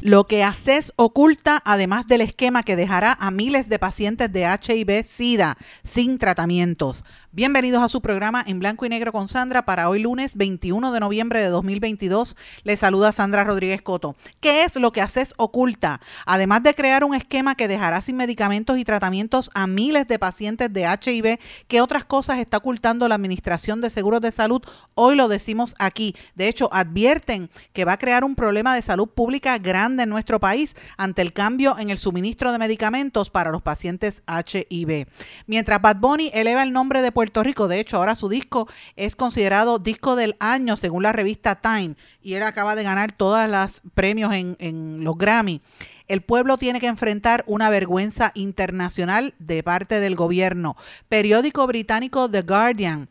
Lo que haces oculta, además del esquema que dejará a miles de pacientes de HIV-Sida sin tratamientos. Bienvenidos a su programa en blanco y negro con Sandra para hoy lunes 21 de noviembre de 2022. Les saluda Sandra Rodríguez Coto. ¿Qué es lo que haces oculta? Además de crear un esquema que dejará sin medicamentos y tratamientos a miles de pacientes de HIV, ¿qué otras cosas está ocultando la Administración de Seguros de Salud? Hoy lo decimos aquí. De hecho, advierten que va a crear un problema de salud pública grande en nuestro país ante el cambio en el suministro de medicamentos para los pacientes HIV. Mientras Bad Bunny eleva el nombre de Puerto Rico. De hecho, ahora su disco es considerado disco del año según la revista Time y él acaba de ganar todos los premios en, los Grammy. El pueblo tiene que enfrentar una vergüenza internacional de parte del gobierno. Periódico británico The Guardian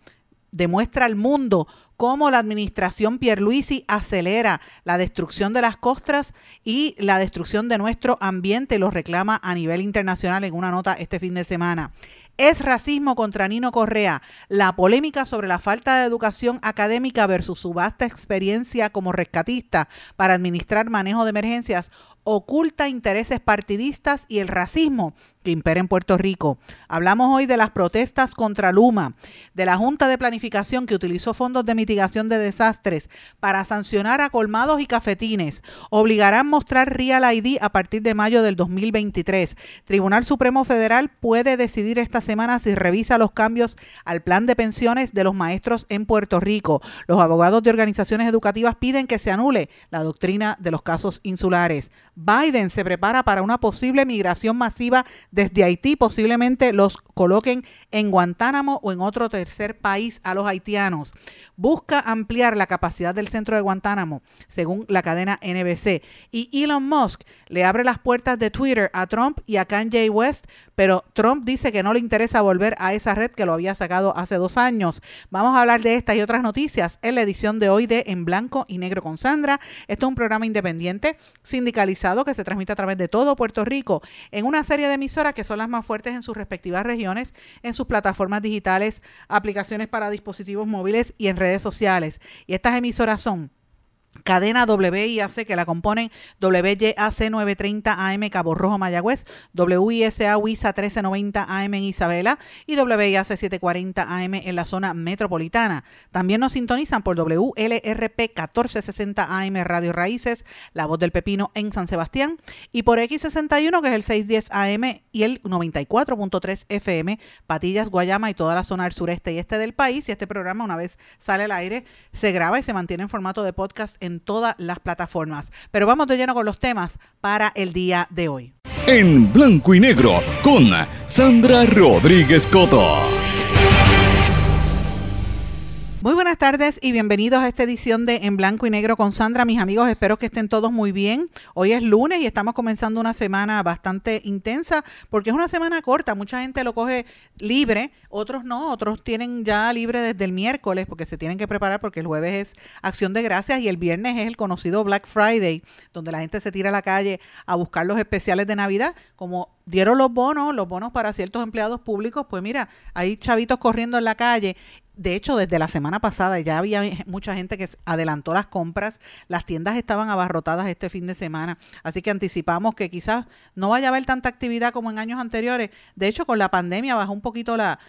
demuestra al mundo cómo la administración Pierluisi acelera la destrucción de las costas y la destrucción de nuestro ambiente, lo reclama a nivel internacional en una nota este fin de semana. Es racismo contra Nino Correa. La polémica sobre la falta de educación académica versus su vasta experiencia como rescatista para administrar manejo de emergencias oculta intereses partidistas y el racismo que impera en Puerto Rico. Hablamos hoy de las protestas contra Luma, de la Junta de Planificación que utilizó fondos de mitigación de desastres para sancionar a colmados y cafetines. Obligarán mostrar Real ID a partir de mayo del 2023. Tribunal Supremo Federal puede decidir esta semana si revisa los cambios al plan de pensiones de los maestros en Puerto Rico. Los abogados de organizaciones educativas piden que se anule la doctrina de los casos insulares. Biden se prepara para una posible migración masiva desde Haití, posiblemente los coloquen en Guantánamo o en otro tercer país a los haitianos. Busca ampliar la capacidad del centro de Guantánamo, según la cadena NBC. Y Elon Musk le abre las puertas de Twitter a Trump y a Kanye West, pero Trump dice que no le interesa volver a esa red que lo había sacado hace dos años. Vamos a hablar de estas y otras noticias en la edición de hoy de En Blanco y Negro con Sandra. Esto es un programa independiente, sindicalizado, que se transmite a través de todo Puerto Rico en una serie de emisoras que son las más fuertes en sus respectivas regiones, en sus plataformas digitales, aplicaciones para dispositivos móviles y en redes sociales. Y estas emisoras son Cadena WIAC que la componen WYAC 930 AM Cabo Rojo Mayagüez, WISA WISA 1390 AM en Isabela y WIAC 740 AM en la zona metropolitana. También nos sintonizan por WLRP 1460 AM Radio Raíces, La Voz del Pepino en San Sebastián y por X61 que es el 610 AM y el 94.3 FM Patillas, Guayama y toda la zona del sureste y este del país. Y este programa una vez sale al aire se graba y se mantiene en formato de podcast en todas las plataformas. Pero vamos de lleno con los temas para el día de hoy. En blanco y negro con Sandra Rodríguez Coto. Muy buenas tardes y bienvenidos a esta edición de En Blanco y Negro con Sandra. Mis amigos, espero que estén todos muy bien. Hoy es lunes y estamos comenzando una semana bastante intensa porque es una semana corta. Mucha gente lo coge libre, otros no, otros tienen ya libre desde el miércoles porque se tienen que preparar porque el jueves es acción de gracias y el viernes es el conocido Black Friday, donde la gente se tira a la calle a buscar los especiales de Navidad. Como dieron los bonos, los bonos para ciertos empleados públicos, pues mira, hay chavitos corriendo en la calle de hecho, desde la semana pasada ya había mucha gente que adelantó las compras, las tiendas estaban abarrotadas este fin de semana, así que anticipamos que quizás no vaya a haber tanta actividad como en años anteriores. De hecho, con la pandemia bajó un poquito la,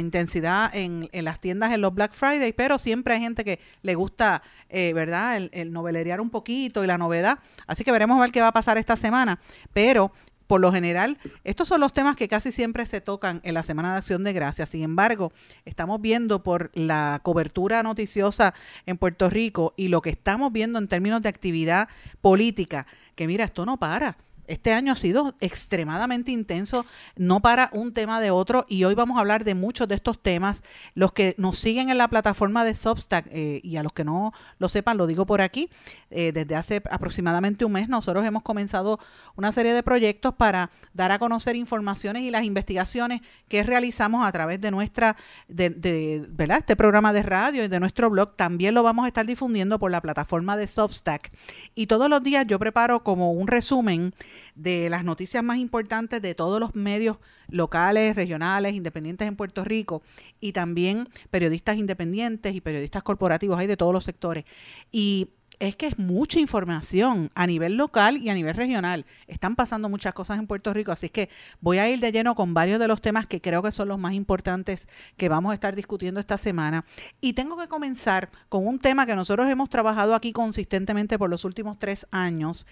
intensidad en, las tiendas en los Black Friday, pero siempre hay gente que le gusta, eh, ¿verdad?, el, el novelerear un poquito y la novedad. Así que veremos a ver qué va a pasar esta semana, pero por lo general, estos son los temas que casi siempre se tocan en la Semana de Acción de Gracias. Sin embargo, estamos viendo por la cobertura noticiosa en Puerto Rico y lo que estamos viendo en términos de actividad política, que mira, esto no para. Este año ha sido extremadamente intenso, no para un tema de otro, y hoy vamos a hablar de muchos de estos temas. Los que nos siguen en la plataforma de Substack, eh, y a los que no lo sepan, lo digo por aquí, eh, desde hace aproximadamente un mes nosotros hemos comenzado una serie de proyectos para dar a conocer informaciones y las investigaciones que realizamos a través de nuestra, ¿verdad? Este programa de radio y de nuestro blog. También lo vamos a estar difundiendo por la plataforma de Substack. Y todos los días yo preparo como un resumen de las noticias más importantes de todos los medios locales, regionales, independientes en Puerto Rico y también periodistas independientes y periodistas corporativos, hay de todos los sectores. Y es que es mucha información a nivel local y a nivel regional. Están pasando muchas cosas en Puerto Rico, así que voy a ir de lleno con varios de los temas que creo que son los más importantes que vamos a estar discutiendo esta semana. Y tengo que comenzar con un tema que nosotros hemos trabajado aquí consistentemente por los últimos tres años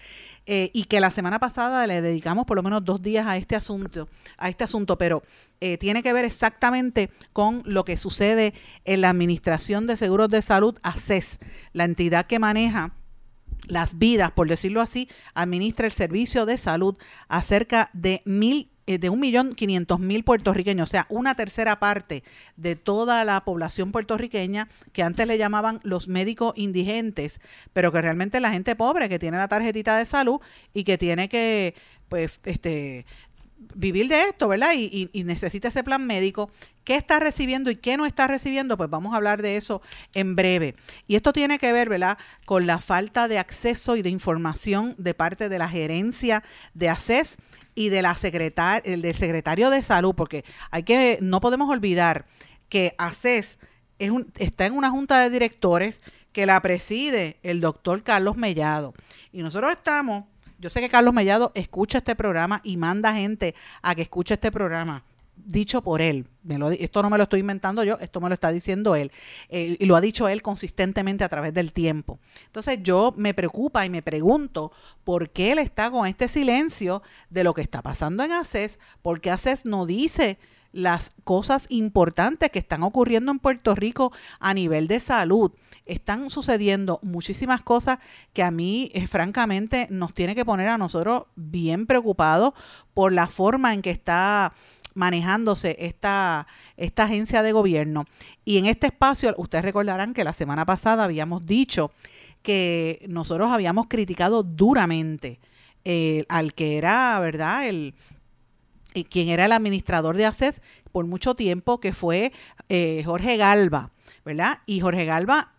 eh, y que la semana pasada le dedicamos por lo menos dos días a este asunto, a este asunto, pero eh, tiene que ver exactamente con lo que sucede en la Administración de Seguros de Salud, ACES, la entidad que maneja las vidas, por decirlo así, administra el servicio de salud a cerca de mil eh, de un millón quinientos mil puertorriqueños, o sea, una tercera parte de toda la población puertorriqueña que antes le llamaban los médicos indigentes, pero que realmente la gente pobre que tiene la tarjetita de salud y que tiene que, pues, este, vivir de esto, ¿verdad? Y, necesita ese plan médico. ¿Qué está recibiendo y qué no está recibiendo? Pues vamos a hablar de eso en breve. Y esto tiene que ver, ¿verdad?, con la falta de acceso y de información de parte de la gerencia de ACES y de la secretar del secretario de salud, porque hay que, no podemos olvidar que ACES es un, está en una junta de directores que la preside el doctor Carlos Mellado. Y nosotros estamos yo sé que Carlos Mellado escucha este programa y manda gente a que escuche este programa dicho por él. Esto no me lo estoy inventando yo, esto me lo está diciendo él. y lo ha dicho él consistentemente a través del tiempo. Entonces yo me preocupa y me pregunto por qué él está con este silencio de lo que está pasando en ACES, porque ACES no dice las cosas importantes que están ocurriendo en Puerto Rico a nivel de salud. Están sucediendo muchísimas cosas que a mí, eh, francamente, nos tiene que poner a nosotros bien preocupados por la forma en que está manejándose esta, esta agencia de gobierno. Y en este espacio, ustedes recordarán que la semana pasada habíamos dicho que nosotros habíamos criticado duramente eh, al que era, ¿verdad?, el, quien era el administrador de ACES por mucho tiempo, que fue eh, Jorge Galva, ¿verdad? Y Jorge Galva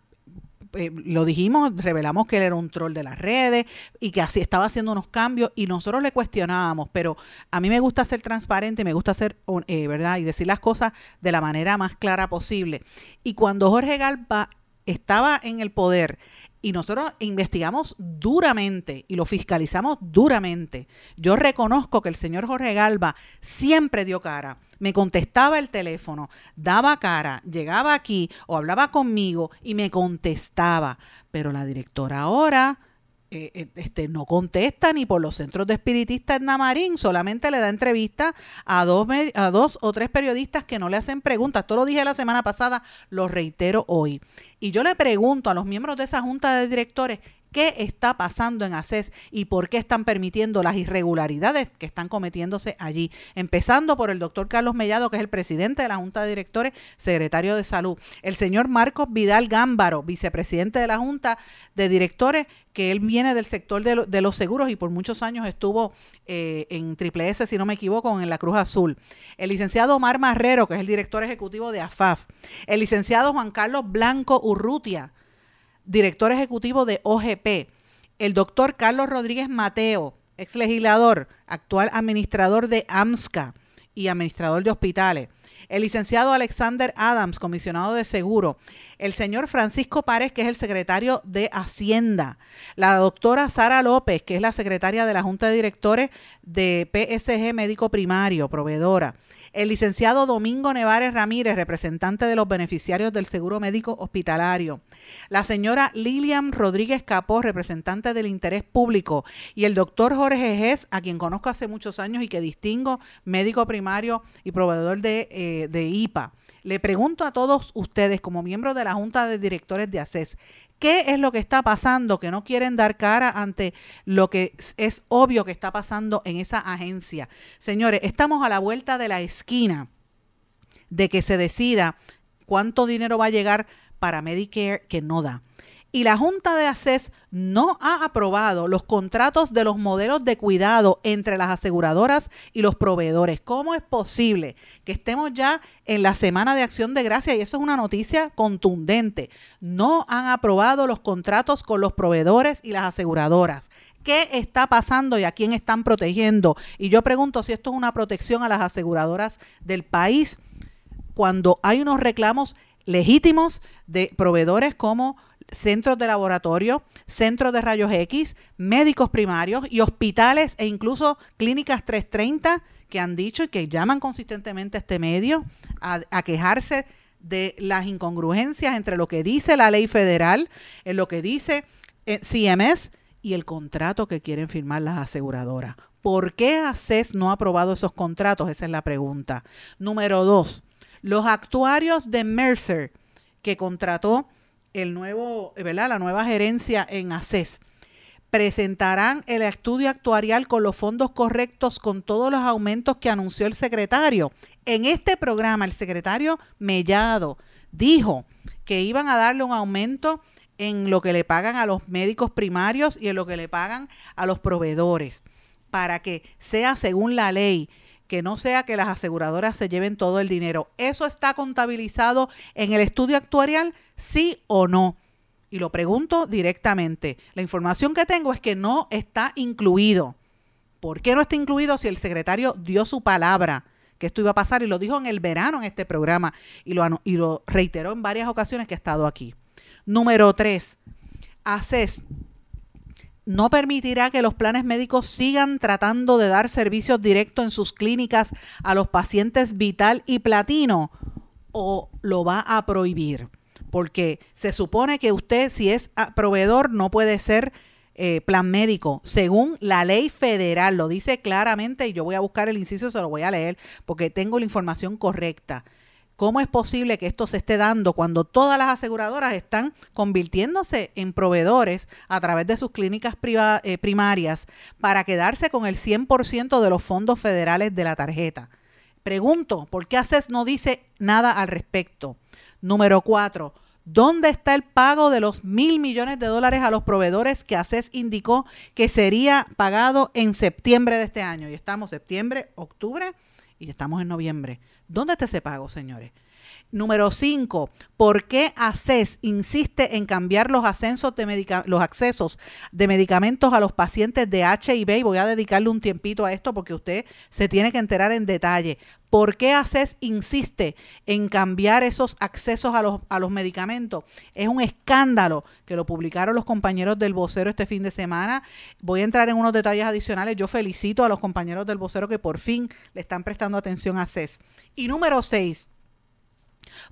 eh, lo dijimos, revelamos que él era un troll de las redes y que así estaba haciendo unos cambios y nosotros le cuestionábamos, pero a mí me gusta ser transparente, me gusta ser, eh, ¿verdad? Y decir las cosas de la manera más clara posible. Y cuando Jorge Galva estaba en el poder y nosotros investigamos duramente y lo fiscalizamos duramente. Yo reconozco que el señor Jorge Galva siempre dio cara, me contestaba el teléfono, daba cara, llegaba aquí o hablaba conmigo y me contestaba. Pero la directora ahora eh, eh, este, no contesta ni por los centros de espiritistas en Namarín, solamente le da entrevista a dos, a dos o tres periodistas que no le hacen preguntas. Esto lo dije la semana pasada, lo reitero hoy. Y yo le pregunto a los miembros de esa junta de directores, qué está pasando en ACES y por qué están permitiendo las irregularidades que están cometiéndose allí. Empezando por el doctor Carlos Mellado, que es el presidente de la Junta de Directores, secretario de Salud. El señor Marcos Vidal Gámbaro, vicepresidente de la Junta de Directores, que él viene del sector de, los seguros y por muchos años estuvo eh, en Triple S, si no me equivoco, en la Cruz Azul. El licenciado Omar Marrero, que es el director ejecutivo de AFAF. El licenciado Juan Carlos Blanco Urrutia, director ejecutivo de OGP, el doctor Carlos Rodríguez Mateo, ex legislador, actual administrador de AMSCA y administrador de hospitales, el licenciado Alexander Adams, comisionado de seguro, el señor Francisco Párez, que es el secretario de Hacienda, la doctora Sara López, que es la secretaria de la Junta de Directores de PSG Médico Primario, proveedora, el licenciado Domingo Nevares Ramírez, representante de los beneficiarios del Seguro Médico Hospitalario, la señora Lilian Rodríguez Capó, representante del Interés Público, y el doctor Jorge Gess, a quien conozco hace muchos años y que distingo, médico primario y proveedor de de, de IPA. Le pregunto a todos ustedes, como miembros de la Junta de Directores de ACES, ¿Qué es lo que está pasando? Que no quieren dar cara ante lo que es obvio que está pasando en esa agencia. Señores, estamos a la vuelta de la esquina de que se decida cuánto dinero va a llegar para Medicare que no da y la Junta de ACES no ha aprobado los contratos de los modelos de cuidado entre las aseguradoras y los proveedores. ¿Cómo es posible que estemos ya en la Semana de Acción de Gracia? Y eso es una noticia contundente. No han aprobado los contratos con los proveedores y las aseguradoras. ¿Qué está pasando y a quién están protegiendo? Y yo pregunto si esto es una protección a las aseguradoras del país cuando hay unos reclamos legítimos de proveedores como centros de laboratorio, centros de rayos X, médicos primarios y hospitales e incluso clínicas 330 que han dicho y que llaman consistentemente a este medio a, quejarse de las incongruencias entre lo que dice la ley federal, lo que dice eh, CMS y el contrato que quieren firmar las aseguradoras. ¿Por qué ACES no ha aprobado esos contratos? Esa es la pregunta. Número dos, los actuarios de Mercer que contrató el nuevo, ¿verdad? la nueva gerencia en ACES. Presentarán el estudio actuarial con los fondos correctos con todos los aumentos que anunció el secretario. En este programa, el secretario Mellado dijo que iban a darle un aumento en lo que le pagan a los médicos primarios y en lo que le pagan a los proveedores, para que sea según la ley que no sea que las aseguradoras se lleven todo el dinero. ¿Eso está contabilizado en el estudio actuarial? ¿Sí o no? Y lo pregunto directamente. La información que tengo es que no está incluido. ¿Por qué no está incluido si el secretario dio su palabra? que esto iba a pasar y lo dijo en el verano en este programa y lo, y lo reiteró en varias ocasiones que ha estado aquí. Número tres, ACES no permitirá que los planes médicos sigan tratando de dar servicios directos en sus clínicas a los pacientes vital y platino o lo va a prohibir. Porque se supone que usted, si es proveedor, no puede ser eh, plan médico, según la ley federal, lo dice claramente y yo voy a buscar el inciso, se lo voy a leer porque tengo la información correcta. ¿Cómo es posible que esto se esté dando cuando todas las aseguradoras están convirtiéndose en proveedores a través de sus clínicas eh, primarias para quedarse con el 100% de los fondos federales de la tarjeta? Pregunto, ¿por qué ACES no dice nada al respecto? Número cuatro, ¿Dónde está el pago de los mil millones de dólares a los proveedores que ACES indicó que sería pagado en septiembre de este año? Y estamos septiembre, octubre y estamos en noviembre. ¿Dónde está ese pago, señores? Número 5, ¿por qué ACES insiste en cambiar los, ascensos de los accesos de medicamentos a los pacientes de HIV? Y voy a dedicarle un tiempito a esto porque usted se tiene que enterar en detalle. ¿Por qué ACES insiste en cambiar esos accesos a los, medicamentos? Es un escándalo que lo publicaron los compañeros del vocero este fin de semana. Voy a entrar en unos detalles adicionales. Yo felicito a los compañeros del vocero que por fin le están prestando atención a ACES. Y número 6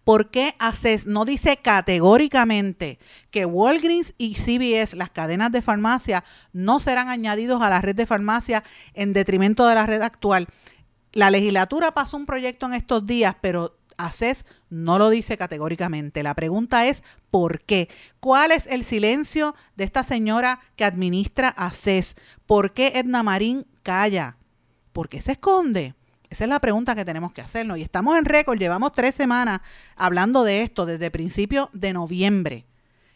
¿Por qué ACES no dice categóricamente que Walgreens y CVS, las cadenas de farmacia, no serán añadidos a la red de farmacia en detrimento de la red actual? La legislatura pasó un proyecto en estos días, pero ACES no lo dice categóricamente. La pregunta es, ¿por qué? ¿Cuál es el silencio de esta señora que administra ACES? ¿Por qué Edna Marín calla? ¿Por qué se esconde? Esa es la pregunta que tenemos que hacernos. Y estamos en récord, llevamos tres semanas hablando de esto desde principio de noviembre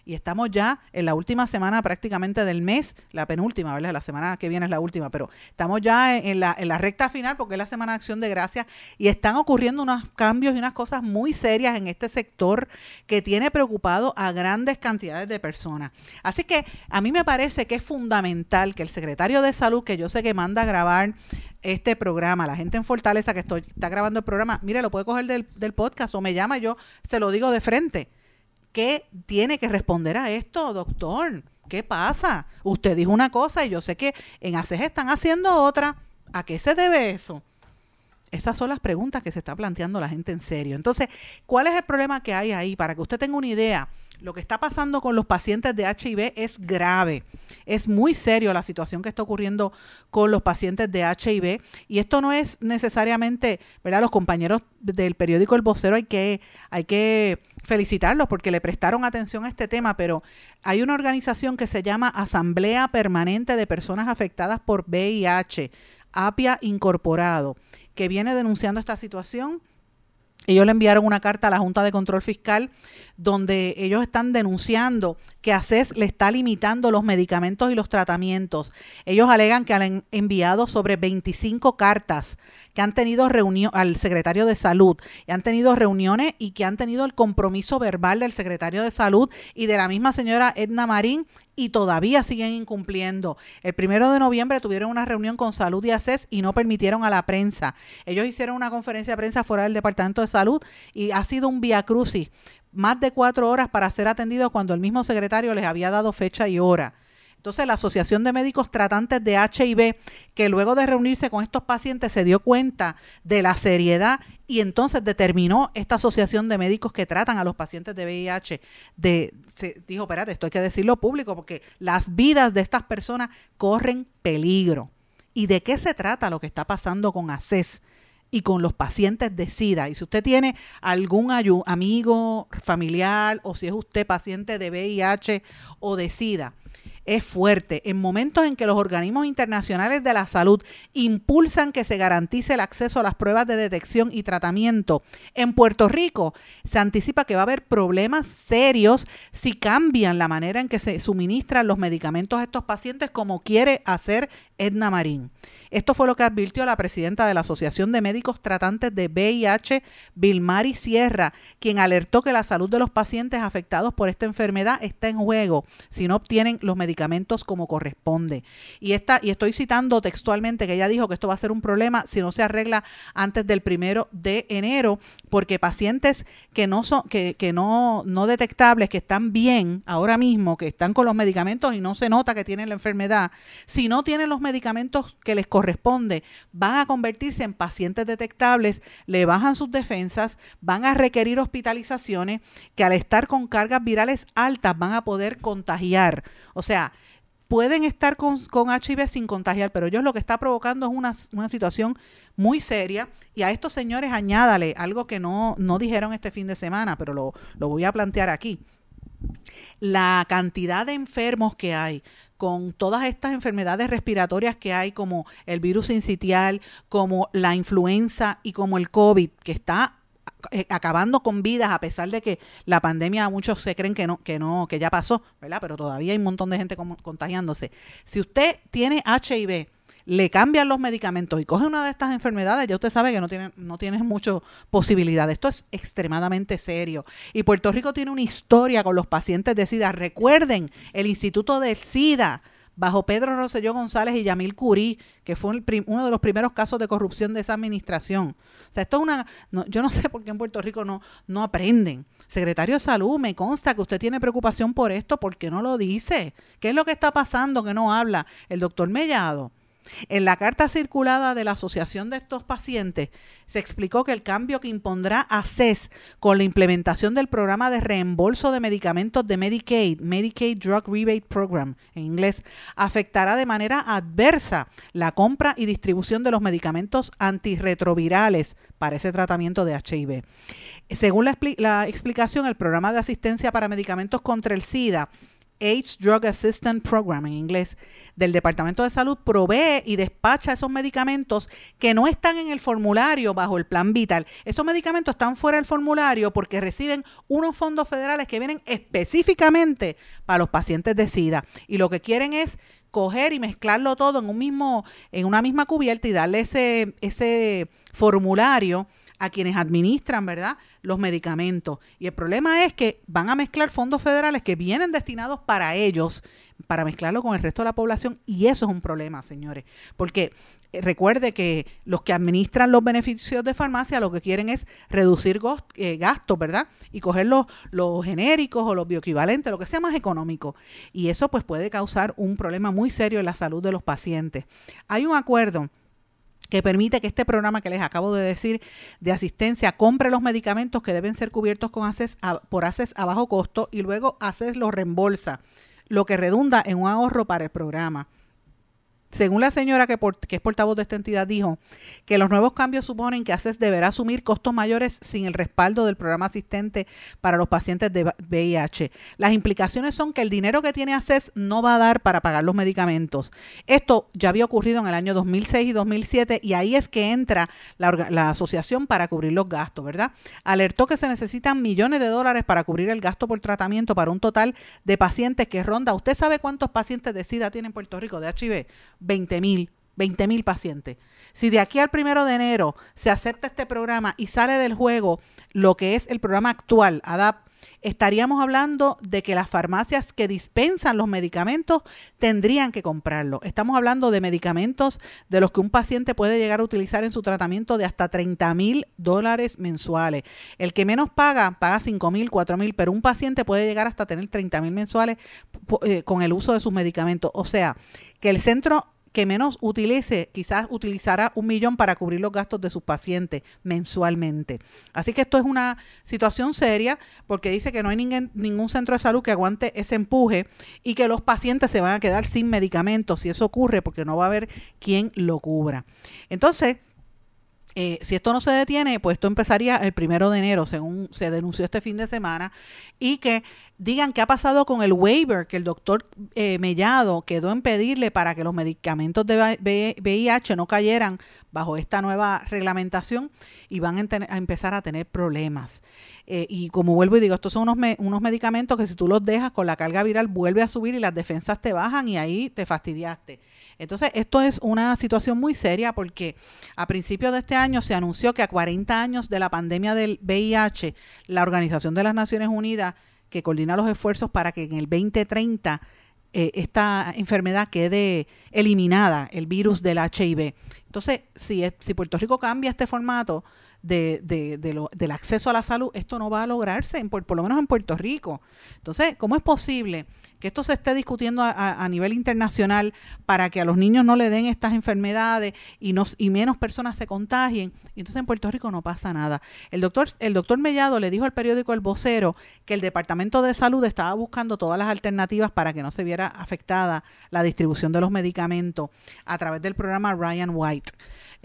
y estamos ya en la última semana prácticamente del mes, la penúltima, ¿verdad? La semana que viene es la última, pero estamos ya en la, en la recta final porque es la Semana de Acción de Gracias y están ocurriendo unos cambios y unas cosas muy serias en este sector que tiene preocupado a grandes cantidades de personas. Así que a mí me parece que es fundamental que el secretario de Salud, que yo sé que manda a grabar este programa, la gente en Fortaleza que estoy, está grabando el programa, mire, lo puede coger del, del podcast o me llama, yo se lo digo de frente ¿Qué tiene que responder a esto, doctor? ¿Qué pasa? Usted dijo una cosa y yo sé que en ACES están haciendo otra. ¿A qué se debe eso? Esas son las preguntas que se está planteando la gente en serio. Entonces, ¿cuál es el problema que hay ahí? Para que usted tenga una idea, lo que está pasando con los pacientes de HIV es grave. Es muy serio la situación que está ocurriendo con los pacientes de HIV. Y esto no es necesariamente, ¿verdad? Los compañeros del periódico El Vocero hay que, hay que felicitarlos porque le prestaron atención a este tema, pero hay una organización que se llama Asamblea Permanente de Personas Afectadas por VIH, APIA Incorporado, que viene denunciando esta situación ellos le enviaron una carta a la Junta de Control Fiscal donde ellos están denunciando que ACES le está limitando los medicamentos y los tratamientos. Ellos alegan que han enviado sobre 25 cartas que han tenido reunión al secretario de salud, y han tenido reuniones y que han tenido el compromiso verbal del secretario de salud y de la misma señora Edna Marín y todavía siguen incumpliendo. El primero de noviembre tuvieron una reunión con Salud y ACES y no permitieron a la prensa. Ellos hicieron una conferencia de prensa fuera del Departamento de Salud y ha sido un vía crucis. Más de cuatro horas para ser atendidos cuando el mismo secretario les había dado fecha y hora. Entonces la Asociación de Médicos Tratantes de HIV, que luego de reunirse con estos pacientes se dio cuenta de la seriedad y entonces determinó esta Asociación de Médicos que tratan a los pacientes de VIH, de, dijo, espérate, esto hay que decirlo público porque las vidas de estas personas corren peligro. ¿Y de qué se trata lo que está pasando con ACES? Y con los pacientes de SIDA. Y si usted tiene algún amigo, familiar o si es usted paciente de VIH o de SIDA, es fuerte. En momentos en que los organismos internacionales de la salud impulsan que se garantice el acceso a las pruebas de detección y tratamiento, en Puerto Rico se anticipa que va a haber problemas serios si cambian la manera en que se suministran los medicamentos a estos pacientes como quiere hacer Edna Marín. Esto fue lo que advirtió la presidenta de la Asociación de Médicos Tratantes de VIH, Vilmari Sierra, quien alertó que la salud de los pacientes afectados por esta enfermedad está en juego si no obtienen los medicamentos como corresponde. Y, esta, y estoy citando textualmente que ella dijo que esto va a ser un problema si no se arregla antes del primero de enero, porque pacientes que no son, que, que no, no detectables, que están bien ahora mismo, que están con los medicamentos y no se nota que tienen la enfermedad, si no tienen los medicamentos que les corresponde, van a convertirse en pacientes detectables, le bajan sus defensas, van a requerir hospitalizaciones que al estar con cargas virales altas van a poder contagiar. O sea, pueden estar con, con, HIV sin contagiar, pero ellos lo que está provocando es una, una, situación muy seria. Y a estos señores añádale algo que no, no dijeron este fin de semana, pero lo, lo voy a plantear aquí. La cantidad de enfermos que hay con todas estas enfermedades respiratorias que hay, como el virus incitial, como la influenza y como el COVID, que está eh, acabando con vidas a pesar de que la pandemia muchos se creen que no que no que ya pasó, ¿verdad? Pero todavía hay un montón de gente contagiándose. Si usted tiene HIV le cambian los medicamentos y coge una de estas enfermedades, ya usted sabe que no tiene, no tienes mucha posibilidad. Esto es extremadamente serio. Y Puerto Rico tiene una historia con los pacientes de SIDA. Recuerden, el Instituto de SIDA bajo Pedro Rosselló González y Yamil Curí, que fue uno de los primeros casos de corrupción de esa administración. O sea, esto es una... yo no sé por qué en Puerto Rico no, no aprenden. Secretario de Salud, me consta que usted tiene preocupación por esto, ¿por qué no lo dice? ¿Qué es lo que está pasando que no habla el doctor Mellado? En la carta circulada de la Asociación de estos pacientes se explicó que el cambio que impondrá ACES con la implementación del programa de reembolso de medicamentos de Medicaid, Medicaid Drug Rebate Program en inglés, afectará de manera adversa la compra y distribución de los medicamentos antirretrovirales para ese tratamiento de HIV. Según la, la explicación, el programa de asistencia para medicamentos contra el SIDA AIDS Drug Assistance Program en inglés del Departamento de Salud provee y despacha esos medicamentos que no están en el formulario bajo el plan vital. Esos medicamentos están fuera del formulario porque reciben unos fondos federales que vienen específicamente para los pacientes de SIDA y lo que quieren es coger y mezclarlo todo en un mismo en una misma cubierta y darle ese ese formulario a quienes administran, ¿verdad?, los medicamentos. Y el problema es que van a mezclar fondos federales que vienen destinados para ellos, para mezclarlo con el resto de la población, y eso es un problema, señores, porque eh, recuerde que los que administran los beneficios de farmacia lo que quieren es reducir eh, gastos, ¿verdad? Y coger los, los genéricos o los bioequivalentes, lo que sea más económico. Y eso pues puede causar un problema muy serio en la salud de los pacientes. Hay un acuerdo que permite que este programa que les acabo de decir de asistencia compre los medicamentos que deben ser cubiertos con ACES por ACES a bajo costo y luego ACES los reembolsa, lo que redunda en un ahorro para el programa. Según la señora que, es portavoz de esta entidad dijo que los nuevos cambios suponen que ACES deberá asumir costos mayores sin el respaldo del programa asistente para los pacientes de VIH. Las implicaciones son que el dinero que tiene ACES no va a dar para pagar los medicamentos. Esto ya había ocurrido en el año 2006 y 2007 y ahí es que entra la, la asociación para cubrir los gastos, ¿verdad? Alertó que se necesitan millones de dólares para cubrir el gasto por tratamiento para un total de pacientes que ronda. ¿Usted sabe cuántos pacientes de SIDA tiene en Puerto Rico de HIV? 20 mil, 20 mil pacientes. Si de aquí al primero de enero se acepta este programa y sale del juego lo que es el programa actual, ADAP, estaríamos hablando de que las farmacias que dispensan los medicamentos tendrían que comprarlo. Estamos hablando de medicamentos de los que un paciente puede llegar a utilizar en su tratamiento de hasta 30 mil dólares mensuales. El que menos paga, paga 5 mil, 4 mil, pero un paciente puede llegar hasta tener 30 mil mensuales eh, con el uso de sus medicamentos. O sea, que el centro que menos utilice, quizás utilizará un millón para cubrir los gastos de sus pacientes mensualmente. Así que esto es una situación seria porque dice que no hay ningún, centro de salud que aguante ese empuje y que los pacientes se van a quedar sin medicamentos si eso ocurre porque no va a haber quien lo cubra. Entonces, eh, si esto no se detiene, pues esto empezaría el primero de enero, según se denunció este fin de semana, y que digan qué ha pasado con el waiver que el doctor eh, Mellado quedó en pedirle para que los medicamentos de VIH no cayeran bajo esta nueva reglamentación y van a, empezar a tener problemas. Eh, y como vuelvo y digo, estos son unos, unos medicamentos que si tú los dejas con la carga viral vuelve a subir y las defensas te bajan y ahí te fastidiaste. Entonces, esto es una situación muy seria porque a principios de este año se anunció que a 40 años de la pandemia del VIH, la Organización de las Naciones Unidas que coordina los esfuerzos para que en el 2030 eh, esta enfermedad quede eliminada, el virus del HIV. Entonces, si, si Puerto Rico cambia este formato, de, de, de lo, del acceso a la salud, esto no va a lograrse, en, por, lo menos en Puerto Rico. Entonces, ¿cómo es posible que esto se esté discutiendo a, nivel internacional para que a los niños no le den estas enfermedades y, nos, y menos personas se contagien? Y entonces en Puerto Rico no pasa nada. El doctor, el doctor Mellado le dijo al periódico El Vocero que el Departamento de Salud estaba buscando todas las alternativas para que no se viera afectada la distribución de los medicamentos a través del programa Ryan White.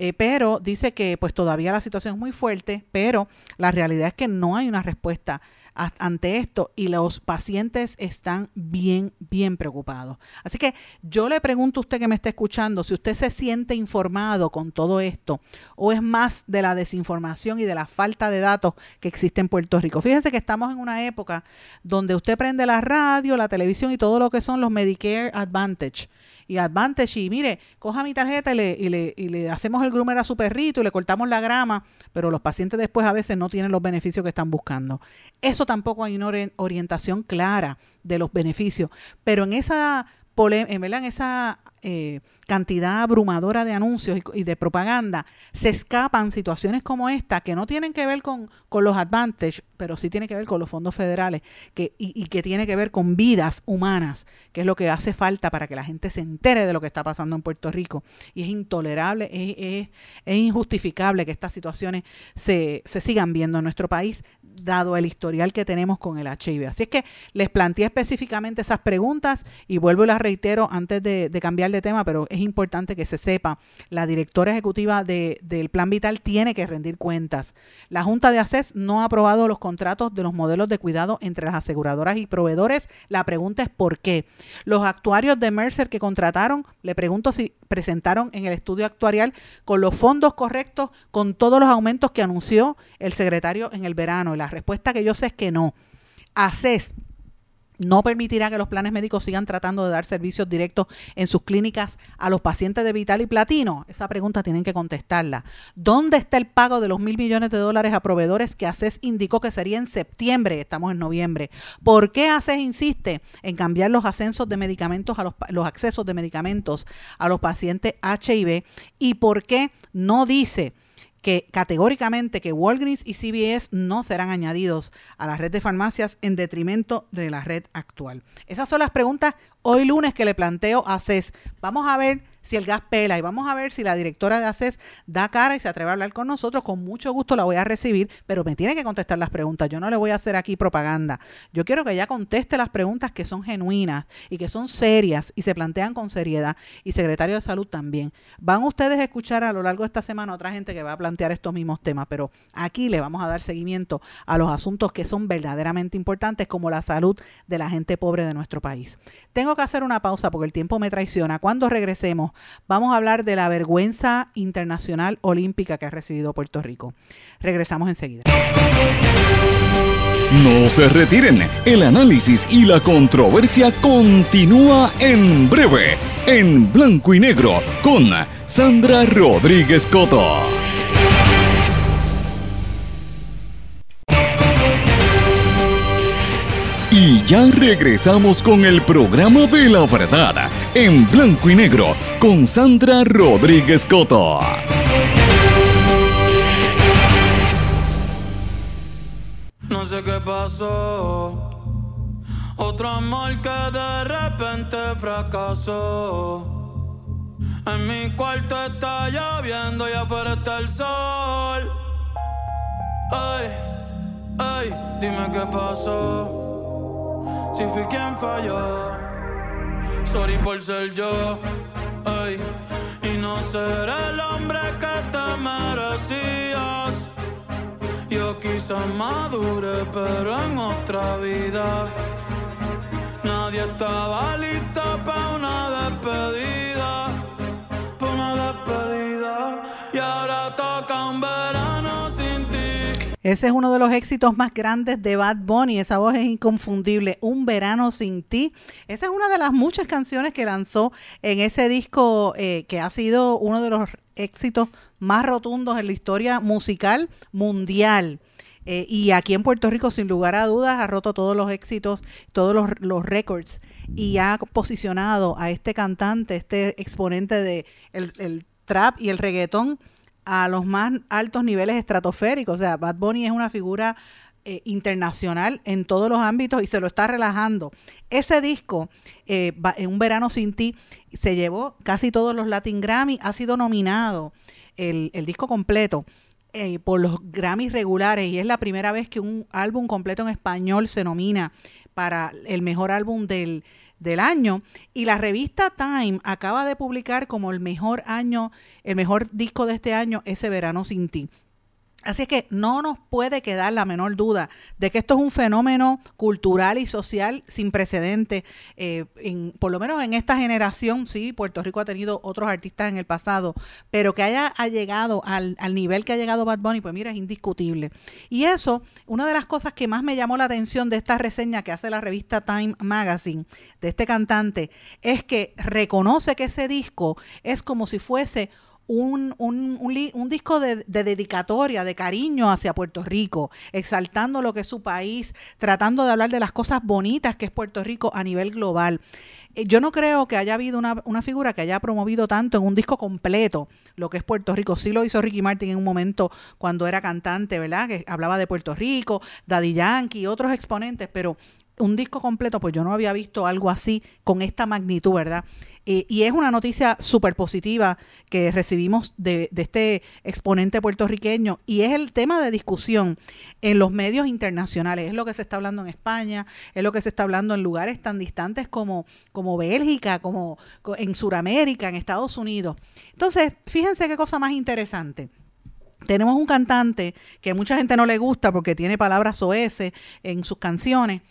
Eh, pero dice que pues todavía la situación es muy fuerte, pero la realidad es que no hay una respuesta ante esto y los pacientes están bien, bien preocupados. Así que yo le pregunto a usted que me está escuchando si usted se siente informado con todo esto o es más de la desinformación y de la falta de datos que existe en Puerto Rico. Fíjense que estamos en una época donde usted prende la radio, la televisión y todo lo que son los Medicare Advantage y Advantage y mire, coja mi tarjeta y le, y le, hacemos el groomer a su perrito y le cortamos la grama, pero los pacientes después a veces no tienen los beneficios que están buscando. Eso tampoco hay una orientación clara de los beneficios, pero en esa, en, en esa eh, cantidad abrumadora de anuncios y, de propaganda, se escapan situaciones como esta que no tienen que ver con, los advantage, pero sí tienen que ver con los fondos federales que, y, que tiene que ver con vidas humanas, que es lo que hace falta para que la gente se entere de lo que está pasando en Puerto Rico. Y es intolerable, es, es, injustificable que estas situaciones se, se sigan viendo en nuestro país dado el historial que tenemos con el HIV. Así es que les planteé específicamente esas preguntas y vuelvo y las reitero antes de, cambiar de tema, pero es importante que se sepa, la directora ejecutiva del Plan Vital tiene que rendir cuentas. La Junta de ACES no ha aprobado los contratos de los modelos de cuidado entre las aseguradoras y proveedores. La pregunta es por qué. Los actuarios de Mercer que contrataron, le pregunto si presentaron en el estudio actuarial con los fondos correctos, con todos los aumentos que anunció el secretario en el verano. La respuesta que yo sé es que no. ACES no permitirá que los planes médicos sigan tratando de dar servicios directos en sus clínicas a los pacientes de Vital y Platino. Esa pregunta tienen que contestarla. ¿Dónde está el pago de los mil millones de dólares a proveedores que ACES indicó que sería en septiembre? Estamos en noviembre. ¿Por qué ACES insiste en cambiar los ascensos de medicamentos a los, los accesos de medicamentos a los pacientes HIV? ¿Y por qué no dice que categóricamente que Walgreens y CVS no serán añadidos a la red de farmacias en detrimento de la red actual. Esas son las preguntas hoy lunes que le planteo a CES. Vamos a ver si el gas pela y vamos a ver si la directora de ACES da cara y se atreve a hablar con nosotros. Con mucho gusto la voy a recibir, pero me tiene que contestar las preguntas. Yo no le voy a hacer aquí propaganda. Yo quiero que ella conteste las preguntas que son genuinas y que son serias y se plantean con seriedad. Y secretario de Salud también. Van ustedes a escuchar a lo largo de esta semana otra gente que va a plantear estos mismos temas, pero aquí le vamos a dar seguimiento a los asuntos que son verdaderamente importantes, como la salud de la gente pobre de nuestro país. Tengo que hacer una pausa porque el tiempo me traiciona. Cuando regresemos, vamos a hablar de la vergüenza internacional olímpica que ha recibido Puerto Rico. Regresamos enseguida. No se retiren, el análisis y la controversia continúa en breve, en blanco y negro, con Sandra Rodríguez Coto. Y ya regresamos con el programa de la verdad, en blanco y negro, con Sandra Rodríguez Coto. No sé qué pasó. Otro amor que de repente fracasó. En mi cuarto está lloviendo y afuera está el sol. Ay, ay, dime qué pasó. Si fui quien falló. Sorry por ser yo. Ay, y no ser el hombre que te merecías. Yo quizás madure, pero en otra vida. Nadie estaba listo para una despedida. Para una despedida. Ese es uno de los éxitos más grandes de Bad Bunny. Esa voz es inconfundible. Un verano sin ti. Esa es una de las muchas canciones que lanzó en ese disco eh, que ha sido uno de los éxitos más rotundos en la historia musical mundial. Eh, y aquí en Puerto Rico, sin lugar a dudas, ha roto todos los éxitos, todos los, los récords y ha posicionado a este cantante, este exponente de el, el trap y el reggaetón a los más altos niveles estratosféricos. O sea, Bad Bunny es una figura eh, internacional en todos los ámbitos y se lo está relajando. Ese disco, eh, en Un Verano Sin Ti, se llevó casi todos los Latin Grammy, ha sido nominado el, el disco completo. eh, por los Grammys regulares y es la primera vez que un álbum completo en español se nomina para el mejor álbum del, del año y la revista Time acaba de publicar como el mejor año, el mejor disco de este año, ese verano sin ti. Así es que no nos puede quedar la menor duda de que esto es un fenómeno cultural y social sin precedentes, eh, en, por lo menos en esta generación, sí, Puerto Rico ha tenido otros artistas en el pasado, pero que haya ha llegado al, al, nivel que ha llegado Bad Bunny, pues mira, es indiscutible. Y eso, una de las cosas que más me llamó la atención de esta reseña que hace la revista Time Magazine de este cantante, es que reconoce que ese disco es como si fuese un, un, un, disco de, de, dedicatoria, de cariño hacia Puerto Rico, exaltando lo que es su país, tratando de hablar de las cosas bonitas que es Puerto Rico a nivel global. Yo no creo que haya habido una, una, figura que haya promovido tanto en un disco completo lo que es Puerto Rico. Sí lo hizo Ricky Martin en un momento cuando era cantante, ¿verdad? Que hablaba de Puerto Rico, Daddy Yankee otros exponentes, pero un disco completo, pues yo no había visto algo así con esta magnitud, ¿verdad? Y es una noticia súper positiva que recibimos de, este exponente puertorriqueño y es el tema de discusión en los medios internacionales. Es lo que se está hablando en España, es lo que se está hablando en lugares tan distantes como, como Bélgica, como en Sudamérica, en Estados Unidos. Entonces, fíjense qué cosa más interesante tenemos un cantante que mucha gente no le gusta porque tiene palabras OS en sus canciones,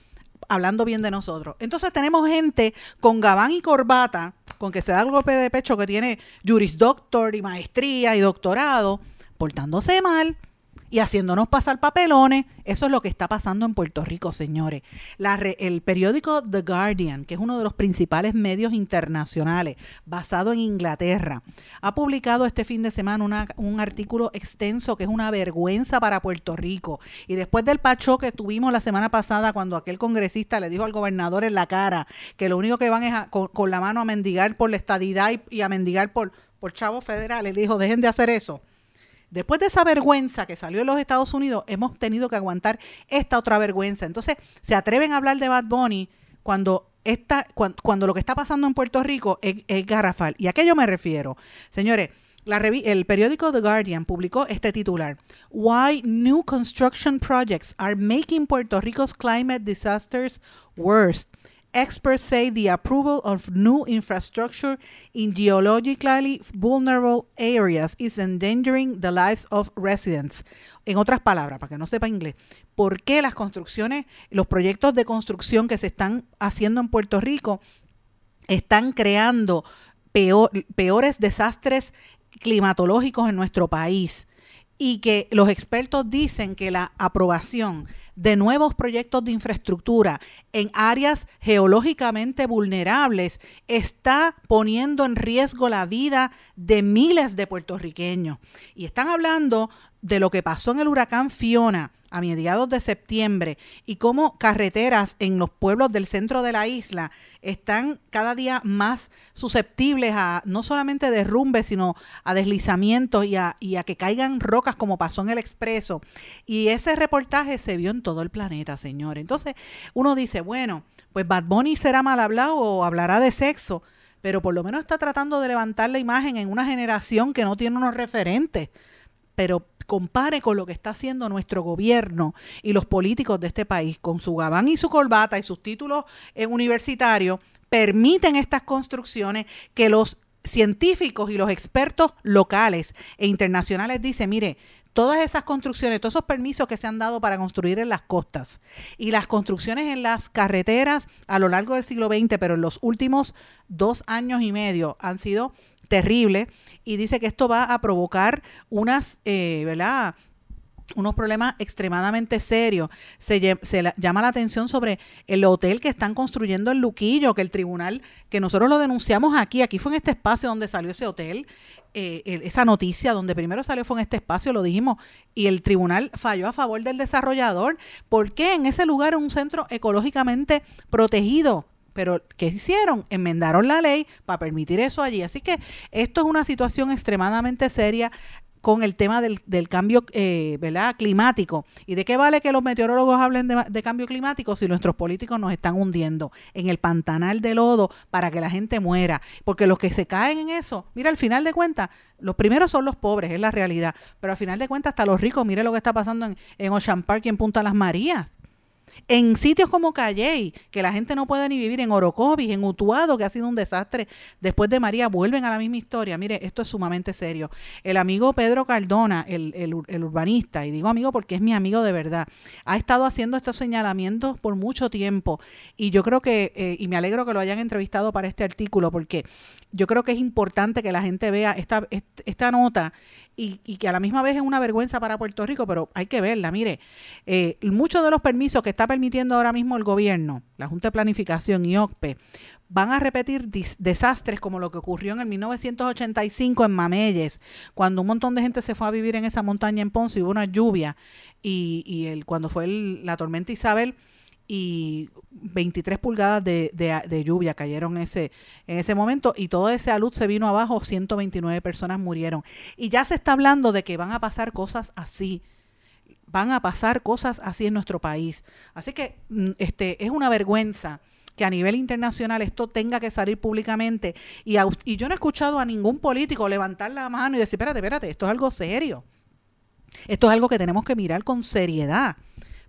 hablando bien de nosotros. Entonces tenemos gente con gabán y corbata, con que se da el golpe de pecho que tiene Juris Doctor y maestría y doctorado, portándose mal y haciéndonos pasar papelones. Eso es lo que está pasando en Puerto Rico, señores. La re, el periódico The Guardian, que es uno de los principales medios internacionales, basado en Inglaterra, ha publicado este fin de semana un artículo extenso que es una vergüenza para Puerto Rico. Y después del pacho que tuvimos la semana pasada, cuando aquel congresista le dijo al gobernador en la cara que lo único que van es a, con, con, la mano a mendigar por la estadidad y, y a mendigar por, por chavos federales, le dijo, dejen de hacer eso. Después de esa vergüenza que salió en los Estados Unidos, hemos tenido que aguantar esta otra vergüenza. Entonces, se atreven a hablar de Bad Bunny cuando esta, cuando, lo que está pasando en Puerto Rico es, garrafal. ¿Y a qué yo me refiero? Señores, el periódico The Guardian publicó este titular. Why new construction projects are making Puerto Rico's climate disasters worse. Experts say the approval of new infrastructure in geologically vulnerable areas is endangering the lives of residents. En otras palabras, para que no sepa inglés, ¿por qué las construcciones, los proyectos de construcción que se están haciendo en Puerto Rico están creando peores desastres climatológicos en nuestro país? Y que los expertos dicen que la aprobación de nuevos proyectos de infraestructura en áreas geológicamente vulnerables está poniendo en riesgo la vida de miles de puertorriqueños. Y están hablando de lo que pasó en el huracán Fiona a mediados de septiembre y cómo carreteras en los pueblos del centro de la isla están cada día más susceptibles a no solamente derrumbes, sino a deslizamientos y a, que caigan rocas como pasó en el expreso. Y ese reportaje se vio en todo el planeta, señores. Entonces uno dice, bueno, pues Bad Bunny será mal hablado o hablará de sexo, pero por lo menos está tratando de levantar la imagen en una generación que no tiene unos referentes. Pero compare con lo que está haciendo nuestro gobierno y los políticos de este país, con su gabán y su corbata y sus títulos eh, universitarios, permiten estas construcciones que los científicos y los expertos locales e internacionales dicen, mire, todas esas construcciones, todos esos permisos que se han dado para construir en las costas y las construcciones en las carreteras a lo largo del siglo XX, pero en los últimos dos años y medio han sido terrible y dice que esto va a provocar unas, eh, ¿verdad? unos problemas extremadamente serios. Se, llama la atención sobre el hotel que están construyendo en Luquillo, que el tribunal, que nosotros lo denunciamos aquí, aquí fue en este espacio donde salió ese hotel, eh, esa noticia donde primero salió fue en este espacio, lo dijimos, y el tribunal falló a favor del desarrollador. ¿Por qué en ese lugar un centro ecológicamente protegido? Pero, ¿qué hicieron? Enmendaron la ley para permitir eso allí. Así que esto es una situación extremadamente seria con el tema del, cambio eh, ¿verdad? climático. ¿Y de qué vale que los meteorólogos hablen de, cambio climático si nuestros políticos nos están hundiendo en el pantanal de lodo para que la gente muera? Porque los que se caen en eso, mira, al final de cuentas, los primeros son los pobres, es la realidad. Pero al final de cuentas, hasta los ricos, mire lo que está pasando en, en Ocean Park y en Punta Las Marías. En sitios como Calley, que la gente no puede ni vivir, en Orocovis, en Utuado, que ha sido un desastre, después de María, vuelven a la misma historia. Mire, esto es sumamente serio. El amigo Pedro Cardona, el, el, urbanista, y digo amigo porque es mi amigo de verdad, ha estado haciendo estos señalamientos por mucho tiempo. Y yo creo que, eh, y me alegro que lo hayan entrevistado para este artículo, porque yo creo que es importante que la gente vea esta, esta nota y, que a la misma vez es una vergüenza para Puerto Rico, pero hay que verla. Mire, eh, muchos de los permisos que está permitiendo ahora mismo el gobierno, la Junta de Planificación y OCPE, van a repetir desastres como lo que ocurrió en el 1985 en Mameyes, cuando un montón de gente se fue a vivir en esa montaña en Ponce y hubo una lluvia y, y el, cuando fue la tormenta Isabel y 23 pulgadas de, de, lluvia cayeron ese, en ese momento y toda esa luz se vino abajo, 129 personas murieron. Y ya se está hablando de que van a pasar cosas así, van a pasar cosas así en nuestro país. Así que mm, este, es una vergüenza que a nivel internacional esto tenga que salir públicamente y, y yo no he escuchado a ningún político levantar la mano y decir, espérate, espérate, esto es algo serio. Esto es algo que tenemos que mirar con seriedad,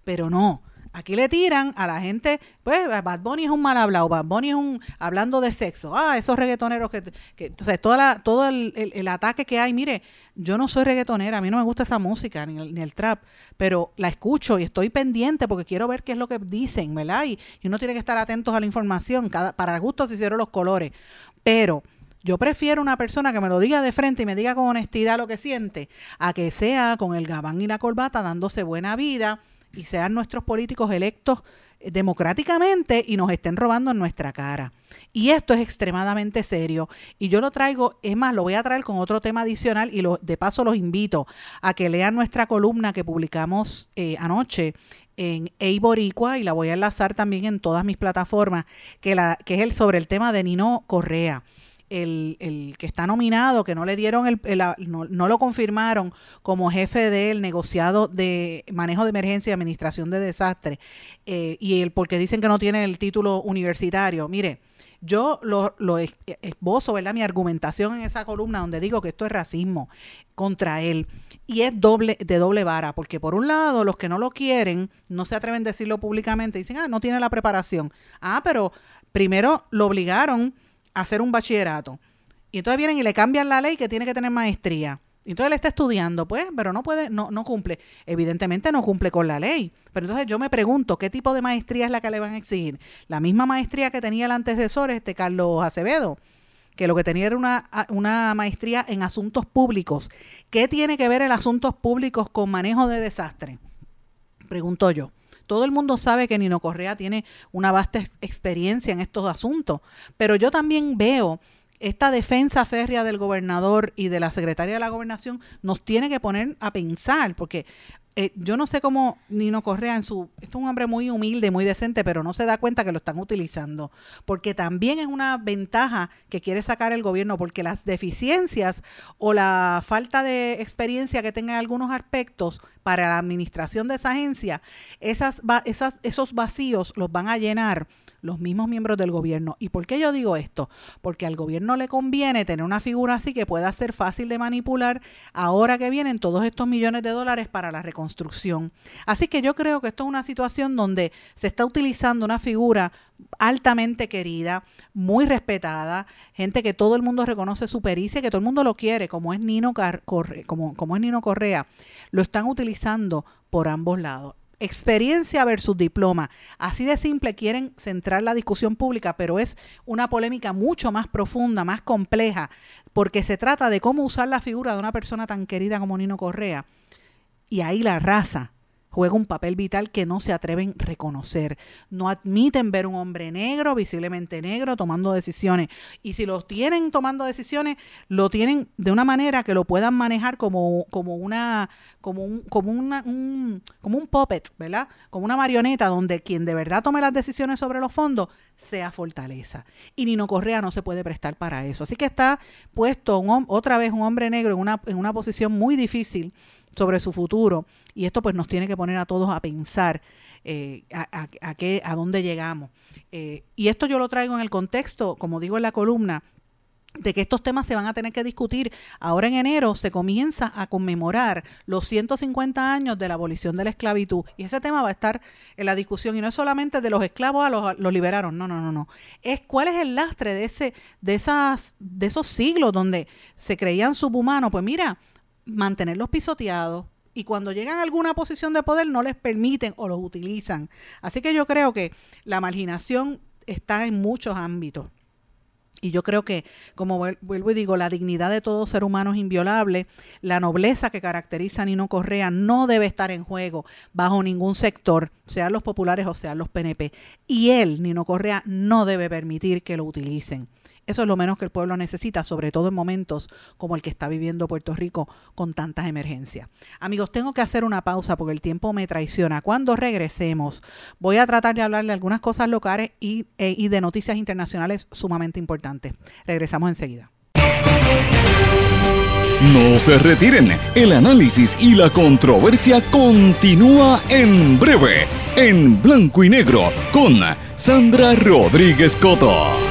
pero no Aquí le tiran a la gente, pues Bad Bunny es un mal hablado, Bad Bunny es un hablando de sexo. Ah, esos reggaetoneros que, que entonces toda la, todo el, el, ataque que hay, mire, yo no soy reggaetonera, a mí no me gusta esa música ni el, trap, pero la escucho y estoy pendiente porque quiero ver qué es lo que dicen, ¿verdad? Y, y uno tiene que estar atentos a la información, para gusto se hicieron los colores. Pero yo prefiero una persona que me lo diga de frente y me diga con honestidad lo que siente, a que sea con el gabán y la corbata dándose buena vida y sean nuestros políticos electos eh, democráticamente y nos estén robando en nuestra cara. Y esto es extremadamente serio. Y yo lo traigo, es más, lo voy a traer con otro tema adicional y lo, de paso los invito a que lean nuestra columna que publicamos eh, anoche en Eiboricua y la voy a enlazar también en todas mis plataformas, que, la, que es el, sobre el tema de Nino Correa. El, que está nominado, que no le dieron, el, no, lo confirmaron como jefe del negociado de manejo de emergencia y administración de desastres, eh, y el porque dicen que no tiene el título universitario. Mire, yo lo, lo esbozo, ¿verdad? Mi argumentación en esa columna donde digo que esto es racismo contra él. Y es doble, de doble vara, porque por un lado, los que no lo quieren, no se atreven a decirlo públicamente, dicen, ah, no tiene la preparación. Ah, pero primero lo obligaron hacer un bachillerato. Y entonces vienen y le cambian la ley que tiene que tener maestría. Y entonces él está estudiando, pues, pero no puede, no, no cumple. Evidentemente no cumple con la ley. Pero entonces yo me pregunto, ¿qué tipo de maestría es la que le van a exigir? La misma maestría que tenía el antecesor, este Carlos Acevedo, que lo que tenía era una, una maestría en asuntos públicos. ¿Qué tiene que ver el asuntos públicos con manejo de desastre? Pregunto yo. Todo el mundo sabe que Nino Correa tiene una vasta experiencia en estos asuntos, pero yo también veo esta defensa férrea del gobernador y de la secretaria de la gobernación nos tiene que poner a pensar, porque eh, yo no sé cómo Nino Correa en su es un hombre muy humilde, muy decente, pero no se da cuenta que lo están utilizando, porque también es una ventaja que quiere sacar el gobierno, porque las deficiencias o la falta de experiencia que tenga en algunos aspectos para la administración de esa agencia, esas, esas, esos vacíos los van a llenar los mismos miembros del gobierno. ¿Y por qué yo digo esto? Porque al gobierno le conviene tener una figura así que pueda ser fácil de manipular ahora que vienen todos estos millones de dólares para la reconstrucción. Así que yo creo que esto es una situación donde se está utilizando una figura altamente querida, muy respetada, gente que todo el mundo reconoce su pericia, que todo el mundo lo quiere, como es Nino, como, como es Nino Correa, lo están utilizando por ambos lados experiencia versus diploma. Así de simple quieren centrar la discusión pública, pero es una polémica mucho más profunda, más compleja, porque se trata de cómo usar la figura de una persona tan querida como Nino Correa. Y ahí la raza juega un papel vital que no se atreven a reconocer. No admiten ver un hombre negro, visiblemente negro, tomando decisiones. Y si lo tienen tomando decisiones, lo tienen de una manera que lo puedan manejar como, como una como un, como una, un, como un puppet, ¿verdad? Como una marioneta donde quien de verdad tome las decisiones sobre los fondos sea Fortaleza. Y Nino Correa no se puede prestar para eso. Así que está puesto un, otra vez un hombre negro en una, en una posición muy difícil sobre su futuro y esto pues nos tiene que poner a todos a pensar eh, a, a, qué, a dónde llegamos. Eh, y esto yo lo traigo en el contexto, como digo en la columna, de que estos temas se van a tener que discutir. Ahora en enero se comienza a conmemorar los 150 años de la abolición de la esclavitud y ese tema va a estar en la discusión y no es solamente de los esclavos a los, los liberaron, no, no, no, no. Es cuál es el lastre de ese de esas de esos siglos donde se creían subhumanos, pues mira, mantenerlos pisoteados, y cuando llegan a alguna posición de poder no les permiten o los utilizan. Así que yo creo que la marginación está en muchos ámbitos. Y yo creo que, como vuelvo y digo, la dignidad de todo ser humano es inviolable. La nobleza que caracteriza a Nino Correa no debe estar en juego bajo ningún sector, sean los populares o sean los PNP. Y él, Nino Correa, no debe permitir que lo utilicen. Eso es lo menos que el pueblo necesita, sobre todo en momentos como el que está viviendo Puerto Rico con tantas emergencias. Amigos, tengo que hacer una pausa porque el tiempo me traiciona. Cuando regresemos, voy a tratar de hablar de algunas cosas locales y, e, y de noticias internacionales sumamente importantes. Regresamos enseguida. No se retiren, el análisis y la controversia continúa en breve, en blanco y negro, con Sandra Rodríguez Coto.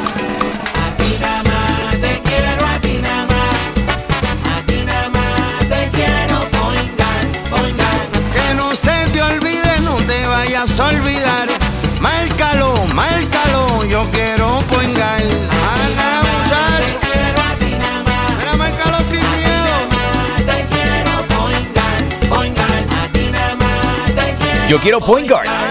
Vayas a olvidar. Márcalo, márcalo, yo quiero poingar. Ana, quiero a ti poingar, poingar. Yo quiero. Gana,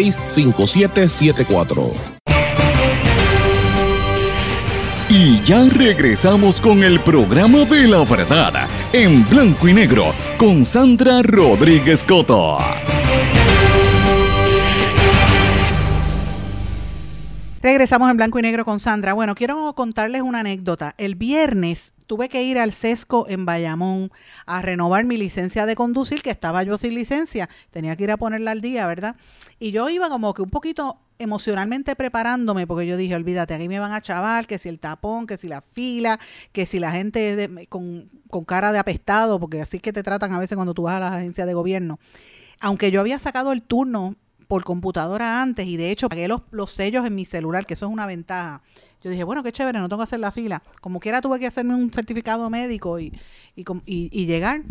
939-336-5774. Y ya regresamos con el programa de la verdad en blanco y negro con Sandra Rodríguez Coto. Regresamos en blanco y negro con Sandra. Bueno, quiero contarles una anécdota. El viernes tuve que ir al Sesco en Bayamón a renovar mi licencia de conducir, que estaba yo sin licencia. Tenía que ir a ponerla al día, ¿verdad? Y yo iba como que un poquito emocionalmente preparándome, porque yo dije, olvídate, aquí me van a chaval, que si el tapón, que si la fila, que si la gente con cara de apestado, porque así es que te tratan a veces cuando tú vas a las agencias de gobierno. Aunque yo había sacado el turno por computadora antes y de hecho pagué los, los sellos en mi celular, que eso es una ventaja. Yo dije, bueno, qué chévere, no tengo que hacer la fila. Como quiera tuve que hacerme un certificado médico y, y, y- llegar.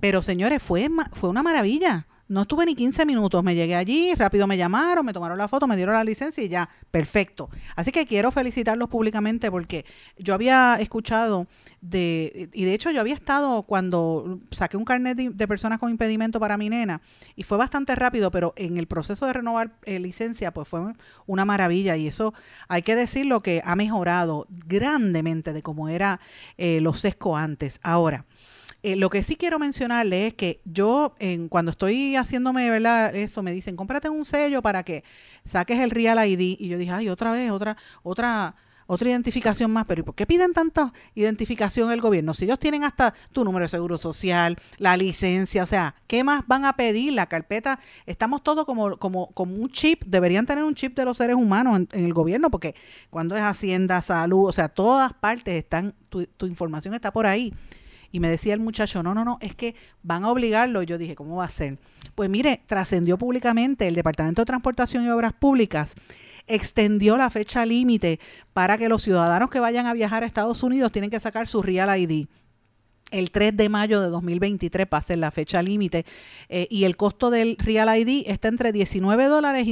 Pero señores, fue, fue una maravilla. No estuve ni 15 minutos, me llegué allí, rápido me llamaron, me tomaron la foto, me dieron la licencia y ya, perfecto. Así que quiero felicitarlos públicamente porque yo había escuchado de, y de hecho yo había estado cuando saqué un carnet de, personas con impedimento para mi nena y fue bastante rápido, pero en el proceso de renovar eh, licencia pues fue una maravilla y eso hay que decirlo que ha mejorado grandemente de cómo era eh, los sesco antes. Ahora, eh, lo que sí quiero mencionarle es que yo, en, cuando estoy haciéndome, ¿verdad? Eso, me dicen, cómprate un sello para que saques el Real ID. Y yo dije, ay, otra vez, otra, otra, otra identificación más. Pero ¿y por qué piden tanta identificación el gobierno? Si ellos tienen hasta tu número de seguro social, la licencia, o sea, ¿qué más van a pedir? La carpeta, estamos todos como, como, como un chip, deberían tener un chip de los seres humanos en, en el gobierno, porque cuando es Hacienda, Salud, o sea, todas partes están, tu, tu información está por ahí. Y me decía el muchacho, no, no, no, es que van a obligarlo. Yo dije, ¿cómo va a ser? Pues mire, trascendió públicamente el Departamento de Transportación y Obras Públicas extendió la fecha límite para que los ciudadanos que vayan a viajar a Estados Unidos tienen que sacar su Real ID. El 3 de mayo de 2023 va la fecha límite eh, y el costo del Real ID está entre 19 dólares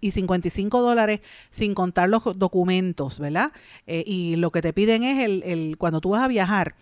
y 55 dólares sin contar los documentos, ¿verdad? Eh, y lo que te piden es el, el cuando tú vas a viajar,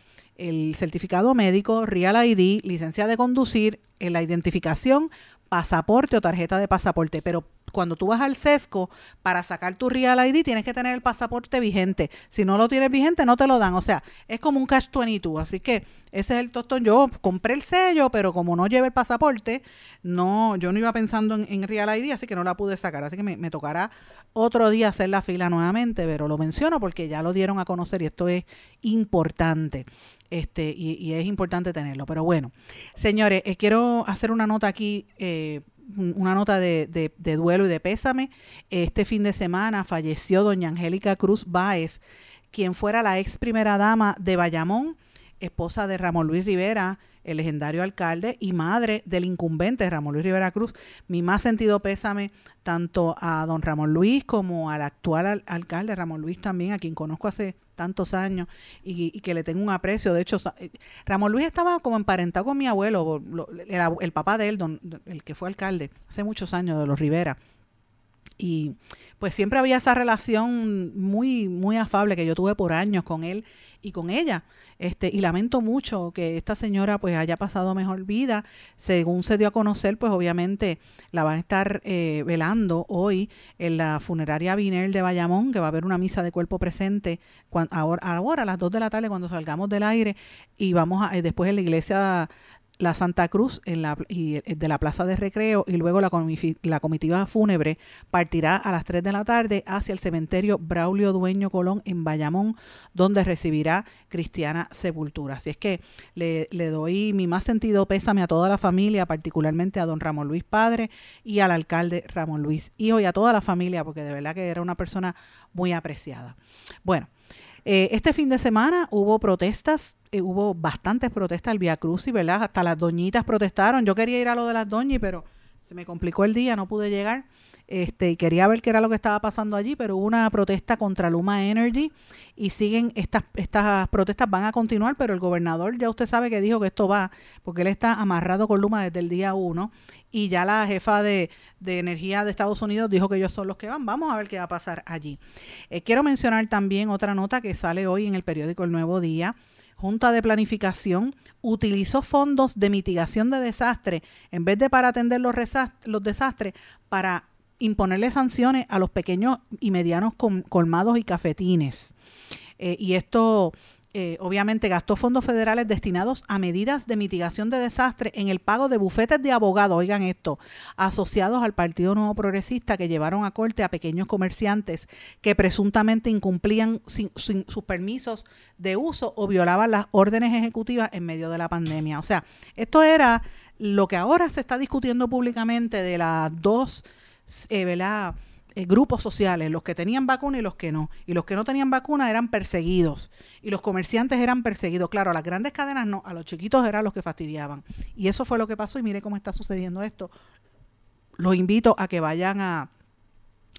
el certificado médico, Real ID, licencia de conducir, eh, la identificación, pasaporte o tarjeta de pasaporte. Pero cuando tú vas al sesco para sacar tu Real ID tienes que tener el pasaporte vigente. Si no lo tienes vigente no te lo dan. O sea, es como un cash 22. Así que ese es el tostón. Yo compré el sello, pero como no llevé el pasaporte, no, yo no iba pensando en, en Real ID, así que no la pude sacar. Así que me, me tocará otro día hacer la fila nuevamente, pero lo menciono porque ya lo dieron a conocer y esto es importante. Este, y, y es importante tenerlo. Pero bueno, señores, eh, quiero hacer una nota aquí, eh, un- una nota de, de- de duelo y de pésame. Este fin de semana falleció doña Angélica Cruz Báez, quien fuera la ex primera dama de Bayamón, esposa de Ramón Luis Rivera, el legendario alcalde y madre del incumbente Ramón Luis Rivera Cruz. Mi más sentido pésame tanto a don Ramón Luis como al actual al- alcalde Ramón Luis también, a quien conozco hace tantos años y, que le tengo un aprecio. De hecho, eh, Ramón Luis estaba como emparentado con mi abuelo, lo- el, abu- el papá de él, don- el que fue alcalde hace muchos años de los Rivera. Y pues siempre había esa relación muy, muy afable que yo tuve por años con él y con ella. Este, y lamento mucho que esta señora pues haya pasado mejor vida. Según se dio a conocer, pues obviamente la van a estar eh, velando hoy en la funeraria Vinel de Bayamón, que va a haber una misa de cuerpo presente ahora, ahora a las 2 de la tarde cuando salgamos del aire y vamos a, eh, después en la iglesia la Santa Cruz en la, y, eh, de la Plaza de Recreo y luego la, comitiva fúnebre partirá a las 3 de la tarde hacia el cementerio Braulio Dueño Colón en Bayamón, donde recibirá cristiana sepultura. Así es que le, le doy mi más sentido pésame a toda la familia, particularmente a don Ramón Luis Padre y al alcalde Ramón Luis Hijo y a toda la familia, porque de verdad que era una persona muy apreciada. Bueno. Eh, este fin de semana hubo protestas, eh, hubo bastantes protestas al Via Crucis, ¿verdad? Hasta las doñitas protestaron. Yo quería ir a lo de las doñas, pero se me complicó el día, no pude llegar. Este, y quería ver qué era lo que estaba pasando allí, pero hubo una protesta contra Luma Energy y siguen estas estas protestas van a continuar, pero el gobernador ya usted sabe que dijo que esto va, porque él está amarrado con Luma desde el día uno y ya la jefa de, de energía de Estados Unidos dijo que ellos son los que van. Vamos a ver qué va a pasar allí. Eh, quiero mencionar también otra nota que sale hoy en el periódico El Nuevo Día. Junta de Planificación utilizó fondos de mitigación de desastre en vez de para atender los desastres, para imponerle sanciones a los pequeños y medianos colmados y cafetines. Eh, y esto eh, obviamente gastó fondos federales destinados a medidas de mitigación de desastre en el pago de bufetes de abogados, oigan esto, asociados al Partido Nuevo Progresista que llevaron a corte a pequeños comerciantes que presuntamente incumplían sus permisos de uso o violaban las órdenes ejecutivas en medio de la pandemia. O sea, esto era lo que ahora se está discutiendo públicamente de las dos eh, eh, grupos sociales, los que tenían vacuna y los que no. Y los que no tenían vacuna eran perseguidos. Y los comerciantes eran perseguidos. Claro, a las grandes cadenas no, a los chiquitos eran los que fastidiaban. Y eso fue lo que pasó y mire cómo está sucediendo esto. Los invito a que vayan a,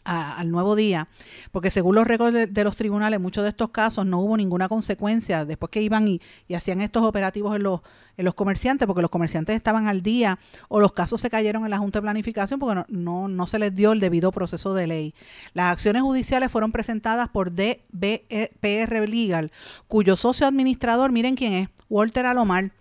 al nuevo día, porque según los récords de, los tribunales, muchos de estos casos no hubo ninguna consecuencia después que iban y, hacían estos operativos en los, en los comerciantes, porque los comerciantes estaban al día o los casos se cayeron en la Junta de Planificación porque no, no, se les dio el debido proceso de ley. Las acciones judiciales fueron presentadas por DBPR Legal, cuyo socio administrador, miren quién es, Walter Alomar,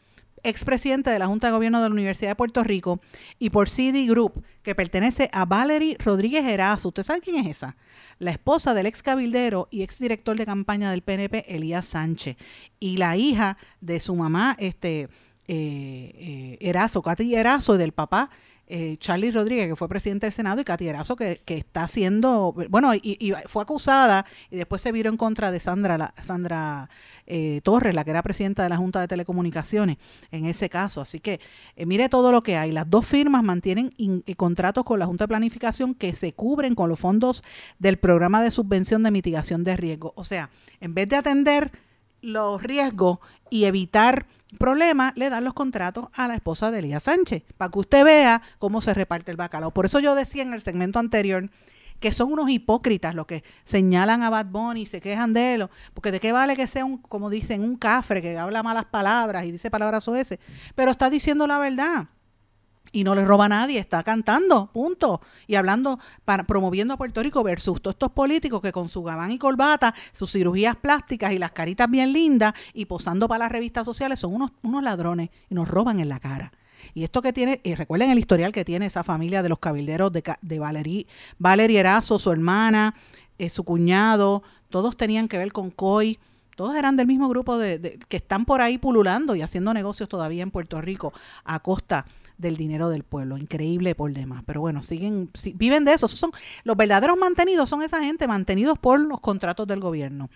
expresidente de la Junta de Gobierno de la Universidad de Puerto Rico, y por CD Group, que pertenece a Valerie Rodríguez Erazo. ¿Usted sabe quién es esa? La esposa del ex cabildero y ex director de campaña del PNP, Elías Sánchez, y la hija de su mamá, este, eh, eh, Erazo, Katy Erazo, del papá eh, Charlie Rodríguez, que fue presidente del Senado, y Katy Erazo, que, que está haciendo, bueno, y, fue acusada y después se vio en contra de Sandra, la, Sandra eh, Torres, la que era presidenta de la Junta de Telecomunicaciones en ese caso. Así que eh, mire todo lo que hay. Las dos firmas mantienen contratos con la Junta de Planificación que se cubren con los fondos del programa de subvención de mitigación de riesgo. O sea, en vez de atender los riesgos y evitar problema, le dan los contratos a la esposa de Elías Sánchez, para que usted vea cómo se reparte el bacalao. Por eso yo decía en el segmento anterior que son unos hipócritas los que señalan a Bad Bunny y se quejan de él, porque de qué vale que sea un, como dicen, un cafre que habla malas palabras y dice palabras ese, pero está diciendo la verdad y no le roba a nadie, está cantando, punto. Y hablando, para, promoviendo a Puerto Rico versus todos estos políticos que con su gabán y corbata, sus cirugías plásticas y las caritas bien lindas y posando para las revistas sociales son unos, unos ladrones y nos roban en la cara. Y esto que tiene, y recuerden el historial que tiene esa familia de los cabilderos de, de Valerie, Valerie Erazo, su hermana, eh, su cuñado, todos tenían que ver con COI todos eran del mismo grupo de, que están por ahí pululando y haciendo negocios todavía en Puerto Rico a costa del dinero del pueblo. Increíble por demás. Pero bueno, siguen, viven de eso. son los verdaderos mantenidos, son esa gente mantenidos por los contratos del gobierno.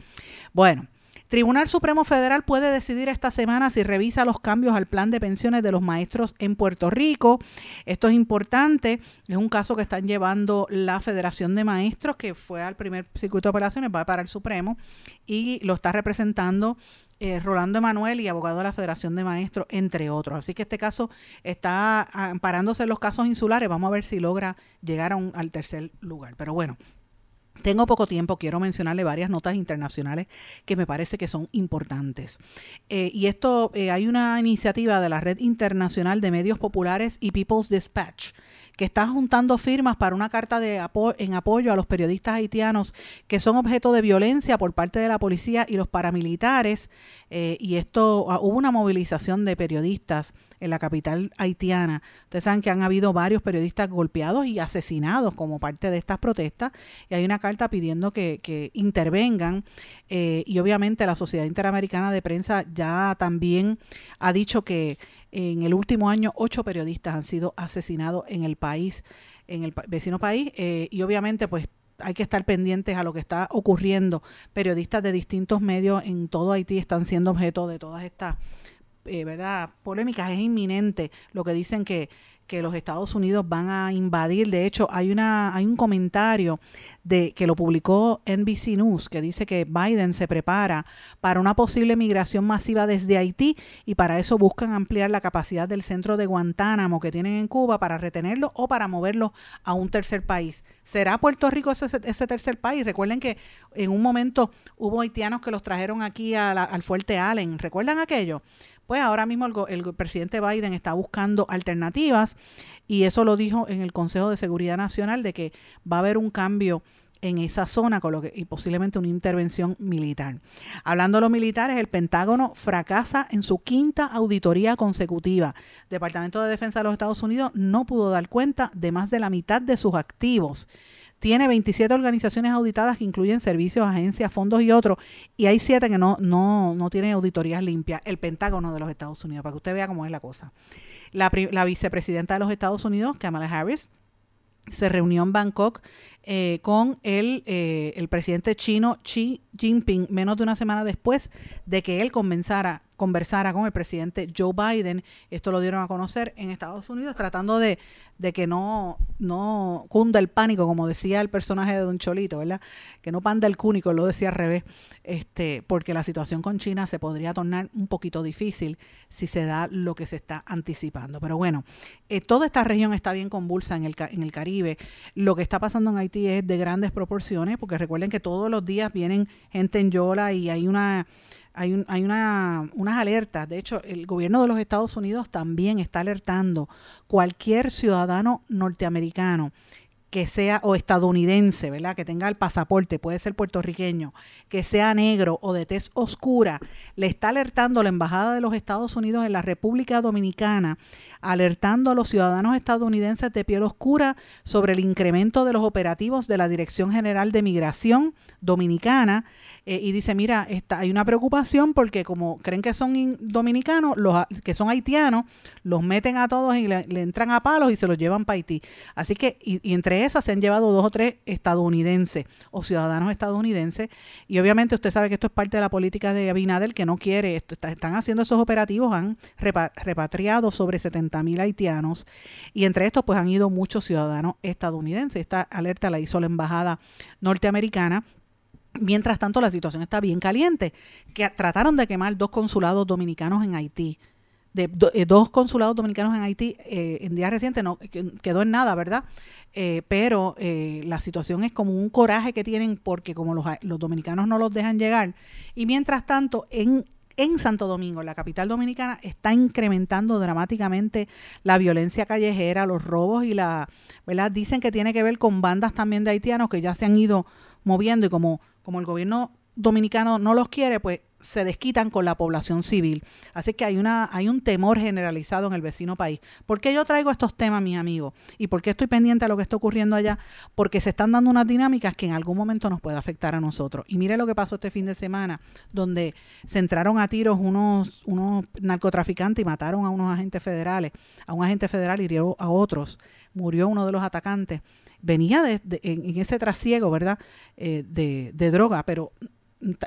Bueno. Tribunal Supremo Federal puede decidir esta semana si revisa los cambios al plan de pensiones de los maestros en Puerto Rico. Esto es importante. Es un caso que están llevando la Federación de Maestros, que fue al primer circuito de operaciones, va para el Supremo, y lo está representando eh, Rolando Emanuel y abogado de la Federación de Maestros, entre otros. Así que este caso está amparándose en los casos insulares. Vamos a ver si logra llegar a un, al tercer lugar. Pero bueno, tengo poco tiempo, quiero mencionarle varias notas internacionales que me parece que son importantes. Eh, y esto, eh, hay una iniciativa de la Red Internacional de Medios Populares y People's Dispatch que está juntando firmas para una carta de en apoyo a los periodistas haitianos que son objeto de violencia por parte de la policía y los paramilitares. Eh, y esto, ah, hubo una movilización de periodistas en la capital haitiana. Ustedes saben que han habido varios periodistas golpeados y asesinados como parte de estas protestas. Y hay una carta pidiendo que, intervengan. Eh, y obviamente la Sociedad Interamericana de Prensa ya también ha dicho que en el último año, ocho periodistas han sido asesinados en el país, en el vecino país, eh, y obviamente, pues hay que estar pendientes a lo que está ocurriendo. Periodistas de distintos medios en todo Haití están siendo objeto de todas estas eh, ¿verdad? polémicas, es inminente lo que dicen que que los Estados Unidos van a invadir. De hecho, hay una hay un comentario de que lo publicó NBC News que dice que Biden se prepara para una posible migración masiva desde Haití y para eso buscan ampliar la capacidad del centro de Guantánamo que tienen en Cuba para retenerlo o para moverlo a un tercer país. ¿Será Puerto Rico ese, ese tercer país? Recuerden que en un momento hubo haitianos que los trajeron aquí al fuerte Allen. ¿Recuerdan aquello? Pues ahora mismo el, presidente Biden está buscando alternativas y eso lo dijo en el Consejo de Seguridad Nacional de que va a haber un cambio en esa zona con lo que, y posiblemente una intervención militar. Hablando de los militares, el Pentágono fracasa en su quinta auditoría consecutiva. El Departamento de Defensa de los Estados Unidos no pudo dar cuenta de más de la mitad de sus activos tiene 27 organizaciones auditadas que incluyen servicios, agencias, fondos y otros, y hay siete que no, no, no tienen auditorías limpias. El Pentágono de los Estados Unidos, para que usted vea cómo es la cosa. La, vicepresidenta de los Estados Unidos, Kamala Harris, se reunió en Bangkok eh, con el, eh, el presidente chino Xi Jinping menos de una semana después de que él conversara, conversara con el presidente Joe Biden. Esto lo dieron a conocer en Estados Unidos, tratando de, de que no, no cunda el pánico, como decía el personaje de Don Cholito, ¿verdad? Que no panda el cúnico, lo decía al revés, este, porque la situación con China se podría tornar un poquito difícil si se da lo que se está anticipando. Pero bueno, eh, toda esta región está bien convulsa en el, en el Caribe. Lo que está pasando en Haití es de grandes proporciones, porque recuerden que todos los días vienen gente en Yola y hay una hay, hay una, unas alertas. De hecho, el gobierno de los Estados Unidos también está alertando cualquier ciudadano norteamericano que sea o estadounidense, ¿verdad? Que tenga el pasaporte, puede ser puertorriqueño, que sea negro o de tez oscura, le está alertando la embajada de los Estados Unidos en la República Dominicana, alertando a los ciudadanos estadounidenses de piel oscura sobre el incremento de los operativos de la Dirección General de Migración Dominicana eh, y dice, mira, está, hay una preocupación porque como creen que son dominicanos, los que son haitianos, los meten a todos y le, entran a palos y se los llevan para Haití. Así que, y, entre esas se han llevado dos o tres estadounidenses o ciudadanos estadounidenses. Y obviamente usted sabe que esto es parte de la política de Abinader que no quiere esto. están haciendo esos operativos, han repatriado sobre 70 mil haitianos y entre estos pues han ido muchos ciudadanos estadounidenses. Esta alerta la hizo la embajada norteamericana Mientras tanto, la situación está bien caliente, que trataron de quemar dos consulados dominicanos en Haití. De, eh, dos consulados dominicanos en Haití eh, en días recientes no quedó en nada, ¿verdad? Eh, pero la situación es como un coraje que tienen porque como los, los, dominicanos no los dejan llegar. Y mientras tanto, en, en Santo Domingo, la capital dominicana, está incrementando dramáticamente la violencia callejera, los robos y la, ¿verdad? Dicen que tiene que ver con bandas también de haitianos que ya se han ido moviendo y como como el gobierno dominicano no los quiere, pues se desquitan con la población civil. Así que hay, una, hay un temor generalizado en el vecino país. ¿Por qué yo traigo estos temas, mis amigos? ¿Y por qué estoy pendiente a lo que está ocurriendo allá? Porque se están dando unas dinámicas que en algún momento nos puede afectar a nosotros. Y mire lo que pasó este fin de semana, donde se entraron a tiros unos, unos narcotraficantes y mataron a unos agentes federales, a un agente federal y hirieron a otros. Murió uno de los atacantes venía de, en, ese trasiego, ¿verdad?, eh, de, de droga, pero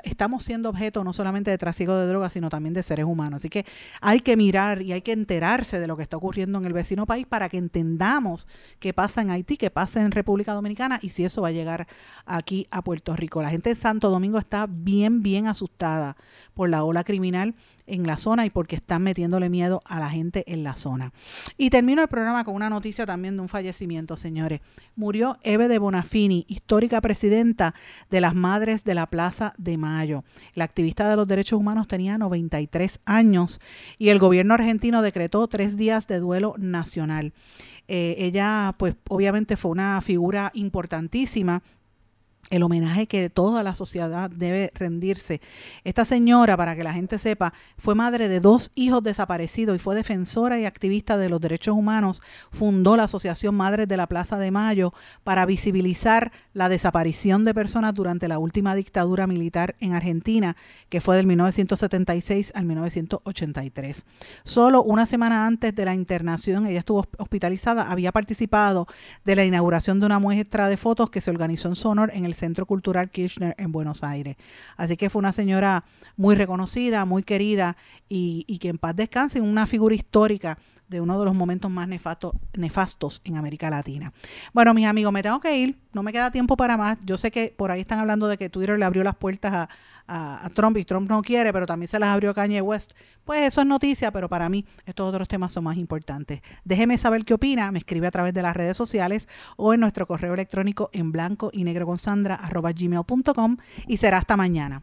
estamos siendo objeto no solamente de trasiego de drogas, sino también de seres humanos. Así que hay que mirar y hay que enterarse de lo que está ocurriendo en el vecino país para que entendamos qué pasa en Haití, qué pasa en República Dominicana y si eso va a llegar aquí a Puerto Rico. La gente de Santo Domingo está bien, bien asustada por la ola criminal en la zona y porque están metiéndole miedo a la gente en la zona. Y termino el programa con una noticia también de un fallecimiento, señores. Murió Eve de Bonafini, histórica presidenta de las Madres de la Plaza de Mayo. La activista de los derechos humanos tenía 93 años y el gobierno argentino decretó tres días de duelo nacional. Eh, ella, pues obviamente fue una figura importantísima el homenaje que toda la sociedad debe rendirse. Esta señora, para que la gente sepa, fue madre de dos hijos desaparecidos y fue defensora y activista de los derechos humanos. Fundó la Asociación Madres de la Plaza de Mayo para visibilizar la desaparición de personas durante la última dictadura militar en Argentina, que fue del 1976 al 1983. Solo una semana antes de la internación, ella estuvo hospitalizada, había participado de la inauguración de una muestra de fotos que se organizó en Sonor en el el Centro Cultural Kirchner en Buenos Aires. Así que fue una señora muy reconocida, muy querida y, que en paz descanse, una figura histórica de uno de los momentos más nefasto, nefastos en América Latina. Bueno, mis amigos, me tengo que ir, no me queda tiempo para más. Yo sé que por ahí están hablando de que Twitter le abrió las puertas a, a, Trump y Trump no quiere, pero también se las abrió Kanye West. Pues eso es noticia, pero para mí estos otros temas son más importantes. Déjeme saber qué opina, me escribe a través de las redes sociales o en nuestro correo electrónico en blanco y negro con Sandra arroba gmail.com y será hasta mañana.